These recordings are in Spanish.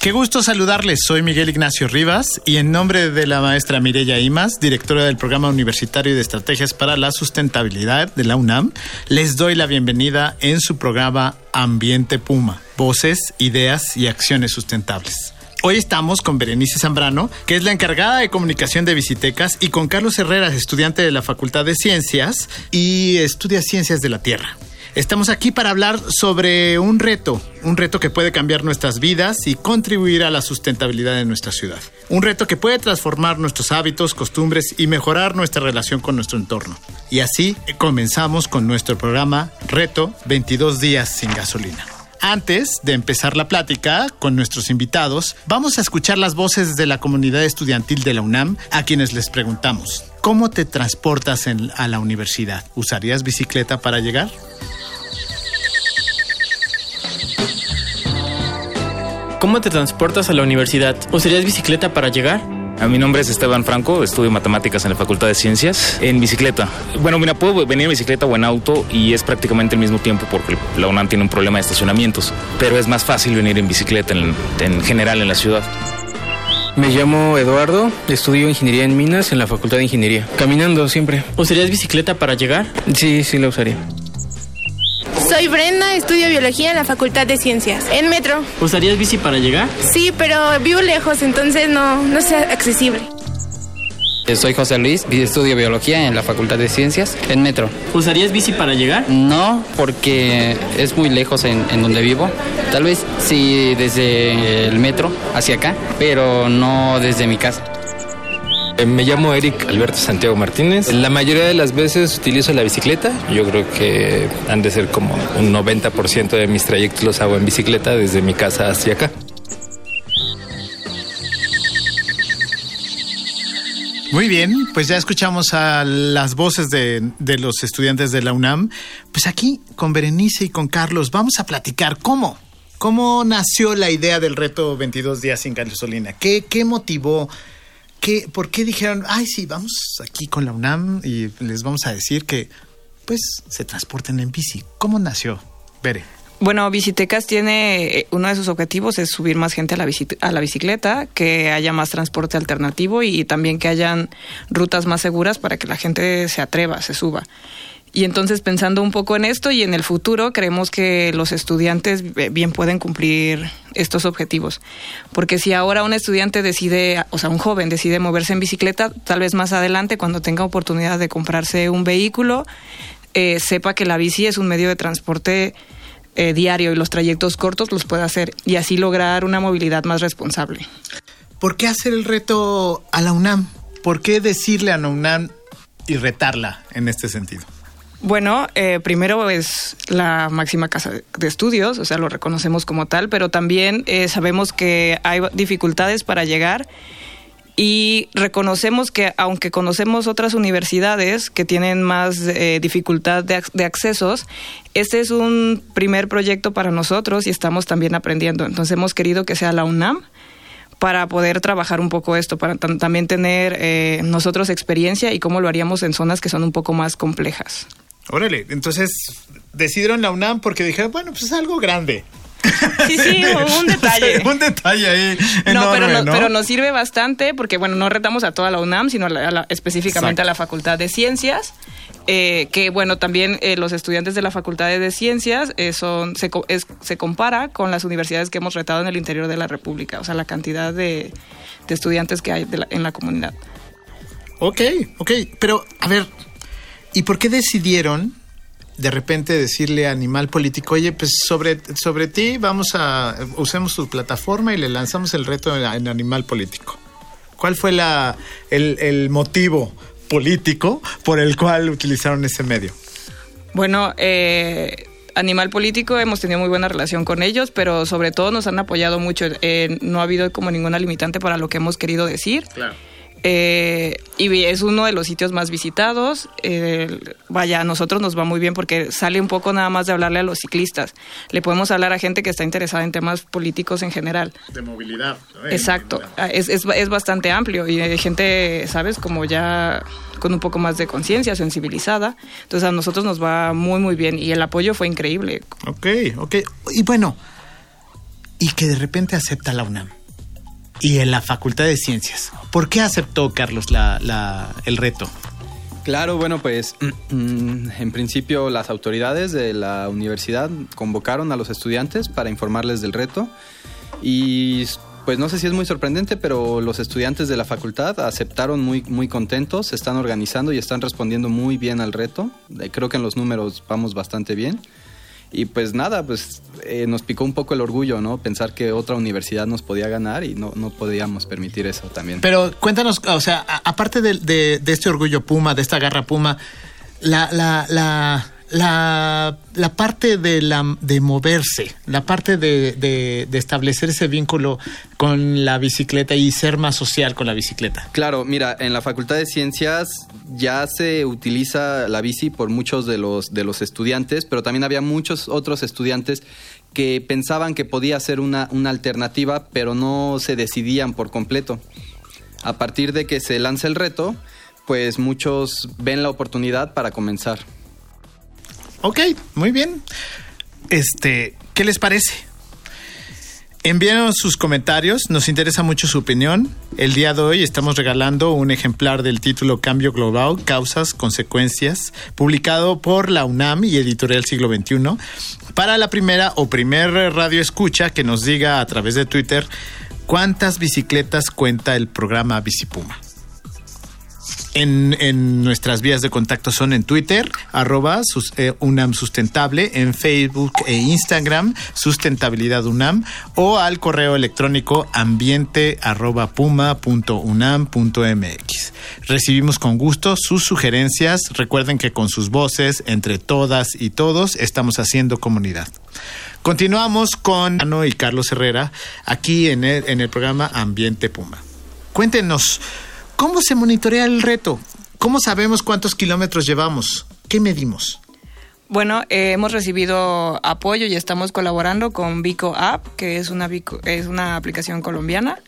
Qué gusto saludarles. Soy Miguel Ignacio Rivas y en nombre de la maestra Mireya Imas, directora del Programa Universitario de Estrategias para la Sustentabilidad de la UNAM, les doy la bienvenida en su programa Ambiente Puma, Voces, Ideas y Acciones Sustentables. Hoy estamos con Berenice Zambrano, que es la encargada de comunicación de Visitecas, y con Carlos Herreras, estudiante de la Facultad de Ciencias y estudia Ciencias de la Tierra. Estamos aquí para hablar sobre un reto, un reto que puede cambiar nuestras vidas y contribuir a la sustentabilidad de nuestra ciudad. Un reto que puede transformar nuestros hábitos, costumbres y mejorar nuestra relación con nuestro entorno. Y así comenzamos con nuestro programa Reto 22 días sin gasolina. Antes de empezar la plática con nuestros invitados, vamos a escuchar las voces de la comunidad estudiantil de la UNAM a quienes les preguntamos, ¿cómo te transportas a la universidad? ¿Usarías bicicleta para llegar? ¿Cómo te transportas a la universidad? ¿Usarías bicicleta para llegar? A mi nombre es Esteban Franco, estudio matemáticas en la Facultad de Ciencias en bicicleta. Bueno, mira, puedo venir en bicicleta o en auto y es prácticamente el mismo tiempo porque la UNAM tiene un problema de estacionamientos, pero es más fácil venir en bicicleta en, en general en la ciudad. Me llamo Eduardo, estudio ingeniería en minas en la Facultad de Ingeniería. Caminando siempre. ¿Usarías bicicleta para llegar? Sí, sí la usaría. Soy Brenda, estudio biología en la Facultad de Ciencias. En metro. ¿Usarías bici para llegar? Sí, pero vivo lejos, entonces no, no es accesible. Soy José Luis, estudio biología en la Facultad de Ciencias, en Metro. ¿Usarías bici para llegar? No, porque es muy lejos en, en donde vivo. Tal vez sí desde el metro hacia acá, pero no desde mi casa. Eh, Me llamo Eric Alberto Santiago Martínez. La mayoría de las veces utilizo la bicicleta. Yo creo que han de ser como un 90% de mis trayectos los hago en bicicleta desde mi casa hacia acá. Muy bien, pues ya escuchamos a las voces de, los estudiantes de la UNAM. Pues aquí con Berenice y con Carlos vamos a platicar cómo, cómo nació la idea del reto 22 días sin gasolina. ¿Qué, qué motivó? ¿Qué, ¿Por qué dijeron, ay sí, vamos aquí con la UNAM y les vamos a decir que pues se transporten en bici? ¿Cómo nació? Bere. Bueno, Visitecas tiene, eh, uno de sus objetivos es subir más gente a la, a la bicicleta, que haya más transporte alternativo y también que hayan rutas más seguras para que la gente se atreva, se suba. Y entonces pensando un poco en esto y en el futuro, creemos que los estudiantes eh, bien pueden cumplir estos objetivos. Porque si ahora un estudiante decide, o sea, un joven decide moverse en bicicleta, tal vez más adelante, cuando tenga oportunidad de comprarse un vehículo, eh, sepa que la bici es un medio de transporte eh, diario y los trayectos cortos los puede hacer y así lograr una movilidad más responsable. ¿Por qué hacer el reto a la UNAM? ¿Por qué decirle a la UNAM y retarla en este sentido? Bueno, eh, primero es la máxima casa de estudios, o sea, lo reconocemos como tal, pero también eh, sabemos que hay dificultades para llegar y reconocemos que aunque conocemos otras universidades que tienen más eh, dificultad de, ac- de accesos, este es un primer proyecto para nosotros y estamos también aprendiendo. Entonces hemos querido que sea la UNAM para poder trabajar un poco esto, para tam- también tener eh, nosotros experiencia y cómo lo haríamos en zonas que son un poco más complejas. Órale, entonces decidieron la UNAM porque dijeron, bueno, pues es algo grande. Sí, sí, un detalle. un detalle ahí. No, enorme, pero, no- ¿no? pero nos sirve bastante porque, bueno, no retamos a toda la UNAM, sino a la- a la- específicamente Exacto. a la Facultad de Ciencias. eh, que, bueno, también eh, los estudiantes de la Facultad de Ciencias eh, son se, es- se compara con las universidades que hemos retado en el interior de la República, o sea, la cantidad de, de estudiantes que hay de la- en la comunidad. Ok, ok, pero a ver, ¿y por qué decidieron de repente decirle a Animal Político, oye, pues sobre, sobre ti vamos a, usemos tu plataforma y le lanzamos el reto en, en Animal Político? ¿Cuál fue la, el, el motivo político por el cual utilizaron ese medio? Bueno, eh, a nivel político hemos tenido muy buena relación con ellos, pero sobre todo nos han apoyado mucho. Eh, no ha habido como ninguna limitante para lo que hemos querido decir. Claro. Eh, y es uno de los sitios más visitados. Eh, vaya, a nosotros nos va muy bien porque sale un poco nada más de hablarle a los ciclistas. Le podemos hablar a gente que está interesada en temas políticos en general. De movilidad. ¿no? Exacto. Ah, Es, es, es bastante amplio y hay gente, ¿sabes? Como ya con un poco más de conciencia, sensibilizada. Entonces a nosotros nos va muy, muy bien y el apoyo fue increíble. Ok, ok. Y bueno, y que de repente acepta la UNAM y en la Facultad de Ciencias. ¿Por qué aceptó Carlos la, el reto? Claro, bueno, pues en principio las autoridades de la universidad convocaron a los estudiantes para informarles del reto y pues no sé si es muy sorprendente, pero los estudiantes de la facultad aceptaron muy, muy contentos, se están organizando y están respondiendo muy bien al reto. Eh, Creo que en los números vamos bastante bien. Y pues nada, pues eh, nos picó un poco el orgullo, ¿no? Pensar que otra universidad nos podía ganar y no, no podíamos permitir eso también. Pero cuéntanos, o sea, aparte de este orgullo Puma, de esta garra Puma, la, la, la, la, la parte de, la, de moverse, la parte de, de- establecer ese vínculo con la bicicleta y ser más social con la bicicleta. Claro, mira, en la Facultad de Ciencias ya se utiliza la bici por muchos de los, de los estudiantes, pero también había muchos otros estudiantes que pensaban que podía ser una, una alternativa, pero no se decidían por completo. A partir de que se lanza el reto, pues muchos ven la oportunidad para comenzar. Ok, muy bien. Este, ¿qué les parece? Envíenos sus comentarios, nos interesa mucho su opinión. El día de hoy estamos regalando un ejemplar del título Cambio Global, Causas, Consecuencias, publicado por la UNAM y Editorial Siglo XXI, para la primera o primer radio escucha que nos diga a través de Twitter cuántas bicicletas cuenta el programa Bicipuma. En, nuestras vías de contacto son en Twitter, arroba eh, UNAM Sustentable, en Facebook e Instagram, Sustentabilidad UNAM, o al correo electrónico ambiente arroba puma. Recibimos con gusto sus sugerencias. Recuerden que con sus voces, entre todas y todos, estamos haciendo comunidad. Continuamos con Ano y Carlos Herrera aquí en el programa Ambiente Puma. Cuéntenos, ¿cómo se monitorea el reto? ¿Cómo sabemos cuántos kilómetros llevamos? ¿Qué medimos? Bueno, eh, hemos recibido apoyo y estamos colaborando con Vico App, que es una, Vico- es una aplicación colombiana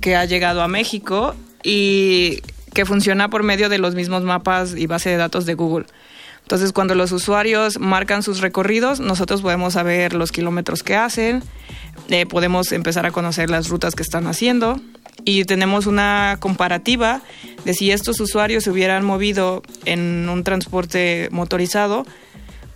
que ha llegado a México y que funciona por medio de los mismos mapas y base de datos de Google. Entonces, cuando los usuarios marcan sus recorridos, nosotros podemos saber los kilómetros que hacen, eh, podemos empezar a conocer las rutas que están haciendo y tenemos una comparativa de si estos usuarios se hubieran movido en un transporte motorizado,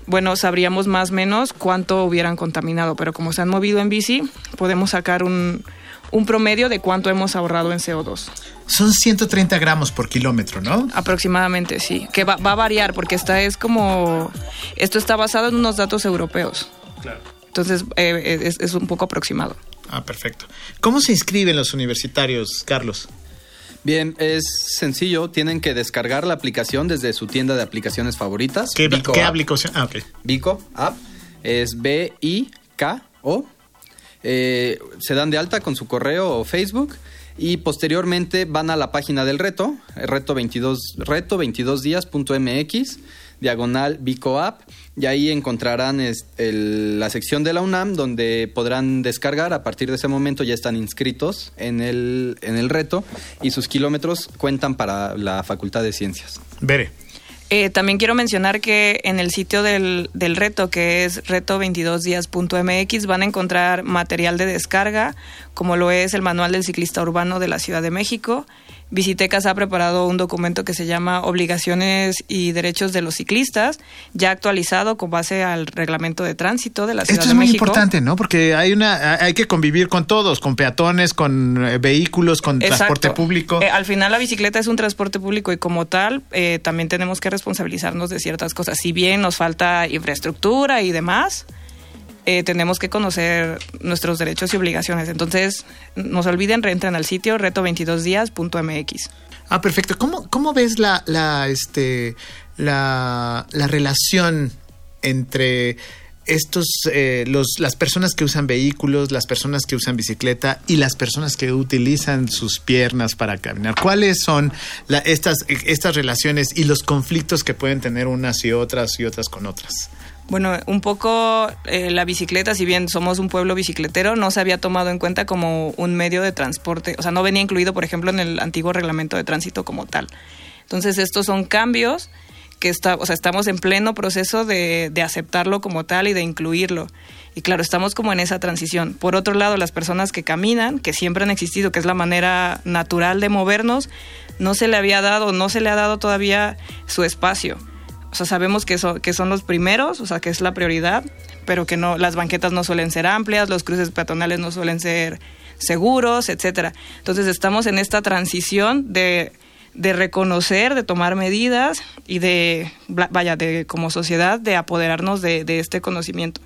bueno, sabríamos más o menos cuánto hubieran contaminado, pero como se han movido en bici, podemos sacar un, un promedio de cuánto hemos ahorrado en CO2. Son 130 gramos por kilómetro, ¿no? Aproximadamente, sí. Que va, va a variar porque esta es como... Esto está basado en unos datos europeos. Claro. Entonces, eh, es, es un poco aproximado. Ah, perfecto. ¿Cómo se inscriben los universitarios, Carlos? Bien, es sencillo, tienen que descargar la aplicación desde su tienda de aplicaciones favoritas. ¿Qué, Vico qué aplicación? Ah, ok. Vico App es B-I-K-O. Eh, se dan de alta con su correo o Facebook y posteriormente van a la página del reto, reto 22, reto22días.mx, diagonal Vico App, y ahí encontrarán es- el- la sección de la UNAM donde podrán descargar, a partir de ese momento ya están inscritos en el, en el reto y sus kilómetros cuentan para la Facultad de Ciencias. Veré. Eh, también quiero mencionar que en el sitio del, del reto, que es reto22días.mx, van a encontrar material de descarga, como lo es el Manual del Ciclista Urbano de la Ciudad de México. Visitecas ha preparado un documento que se llama Obligaciones y Derechos de los Ciclistas, ya actualizado con base al reglamento de tránsito de la Ciudad Esto de es muy México. importante, ¿no? Porque hay una, hay que convivir con todos, con peatones, con eh, vehículos, con Exacto. transporte público. Eh, al final la bicicleta es un transporte público y como tal eh, también tenemos que responsabilizarnos de ciertas cosas. Si bien nos falta infraestructura y demás, eh, tenemos que conocer nuestros derechos y obligaciones. Entonces, no se olviden, reentren al sitio reto22días.mx. Ah, perfecto. ¿Cómo, cómo ves la, la, este, la, la relación entre estos, eh, los, las personas que usan vehículos, las personas que usan bicicleta y las personas que utilizan sus piernas para caminar. ¿Cuáles son la, estas, estas relaciones y los conflictos que pueden tener unas y otras y otras con otras? Bueno, un poco eh, la bicicleta, si bien somos un pueblo bicicletero, no se había tomado en cuenta como un medio de transporte, o sea, no venía incluido, por ejemplo, en el antiguo reglamento de tránsito como tal. Entonces, estos son cambios que está, o sea, estamos en pleno proceso de, de aceptarlo como tal y de incluirlo. Y claro, estamos como en esa transición. Por otro lado, las personas que caminan, que siempre han existido, que es la manera natural de movernos, no se le había dado, no se le ha dado todavía su espacio. O sea, sabemos que, que son los primeros, o sea, que es la prioridad, pero que no, las banquetas no suelen ser amplias, los cruces peatonales no suelen ser seguros, etcétera. Entonces estamos en esta transición de, de reconocer, de tomar medidas y de, vaya, de como sociedad, de apoderarnos de, este conocimiento.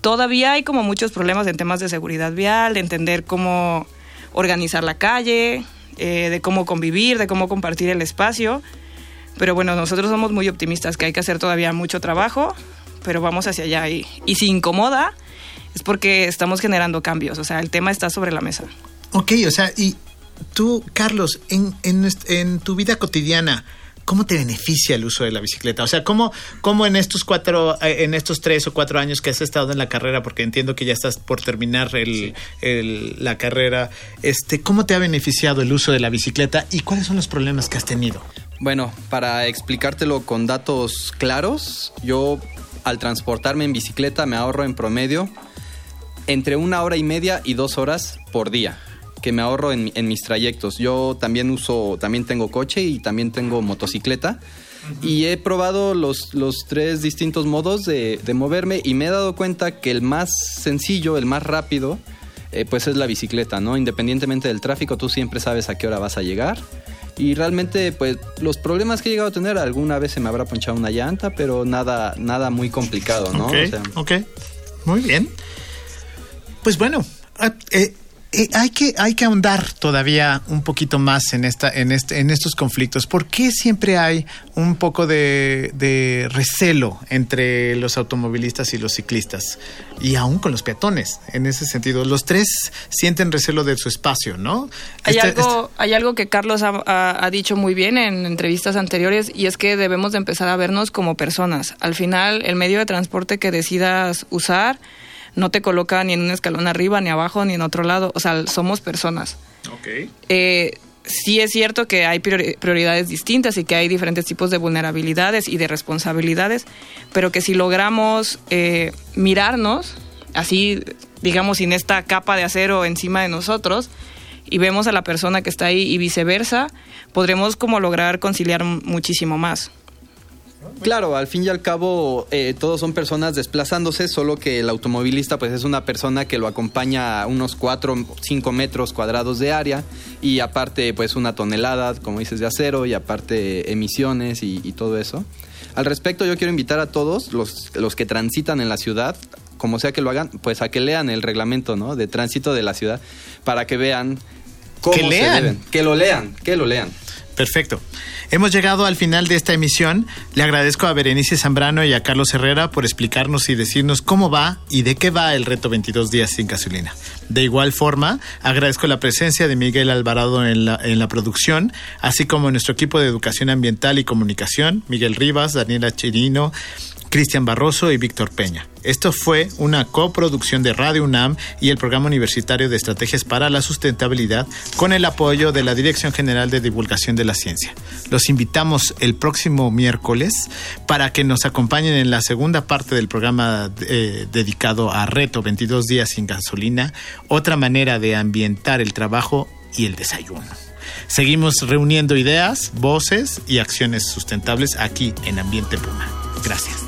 Todavía hay como muchos problemas en temas de seguridad vial, de entender cómo organizar la calle, eh, de cómo convivir, de cómo compartir el espacio pero bueno, nosotros somos muy optimistas que hay que hacer todavía mucho trabajo, pero vamos hacia allá. Y, y si incomoda, es porque estamos generando cambios. O sea, el tema está sobre la mesa. Ok, o sea, y tú, Carlos, en, en, en tu vida cotidiana, ¿cómo te beneficia el uso de la bicicleta? O sea, ¿cómo, cómo en estos cuatro, eh, en estos tres o cuatro años que has estado en la carrera, porque entiendo que ya estás por terminar el, sí. el, la carrera, este, ¿cómo te ha beneficiado el uso de la bicicleta y cuáles son los problemas que has tenido? Bueno, para explicártelo con datos claros, yo al transportarme en bicicleta me ahorro en promedio entre una hora y media y dos horas por día que me ahorro en, en mis trayectos. Yo también uso, también tengo coche y también tengo motocicleta. Uh -huh. Y he probado los, los tres distintos modos de, de, moverme y me he dado cuenta que el más sencillo, el más rápido, eh, pues es la bicicleta, ¿no? Independientemente del tráfico, tú siempre sabes a qué hora vas a llegar. Y realmente, pues, los problemas que he llegado a tener, alguna vez se me habrá ponchado una llanta, pero nada, nada muy complicado, ¿no? Ok, o sea, ok. Muy bien. Pues bueno, eh, eh, hay, que, hay que ahondar todavía un poquito más en, esta, en, este, en estos conflictos. ¿Por qué siempre hay un poco de, de, recelo entre los automovilistas y los ciclistas? Y aún con los peatones, en ese sentido. Los tres sienten recelo de su espacio, ¿no? Hay, este, algo, este... hay algo que Carlos ha, ha, ha, dicho muy bien en entrevistas anteriores y es que debemos de empezar a vernos como personas. Al final, el medio de transporte que decidas usar no te coloca ni en un escalón arriba, ni abajo, ni en otro lado. O sea, somos personas. Ok. Eh, sí es cierto que hay prioridades distintas y que hay diferentes tipos de vulnerabilidades y de responsabilidades, pero que si logramos eh, mirarnos, así, digamos, sin esta capa de acero encima de nosotros, y vemos a la persona que está ahí y viceversa, podremos como lograr conciliar muchísimo más. Claro, al fin y al cabo eh, todos son personas desplazándose, solo que el automovilista pues es una persona que lo acompaña a unos 4 5 metros cuadrados de área y aparte pues una tonelada, como dices, de acero y aparte emisiones y, y todo eso. Al respecto yo quiero invitar a todos los, los que transitan en la ciudad como sea que lo hagan, pues a que lean el reglamento ¿no? de tránsito de la ciudad para que vean cómo que lean. se deben. Que lo lean, que lo lean. Perfecto. Hemos llegado al final de esta emisión. Le agradezco a Berenice Zambrano y a Carlos Herrera por explicarnos y decirnos cómo va y de qué va el reto 22 días sin gasolina. De igual forma, agradezco la presencia de Miguel Alvarado en la, en la producción, así como nuestro equipo de educación ambiental y comunicación, Miguel Rivas, Daniela Chirino, Cristian Barroso y Víctor Peña. Esto fue una coproducción de Radio UNAM y el Programa Universitario de Estrategias para la Sustentabilidad con el apoyo de la Dirección General de Divulgación de la Ciencia. Los invitamos el próximo miércoles para que nos acompañen en la segunda parte del programa eh, dedicado a Reto 22 días sin gasolina, otra manera de ambientar el trabajo y el desayuno. Seguimos reuniendo ideas, voces y acciones sustentables aquí en Ambiente Puma. Gracias.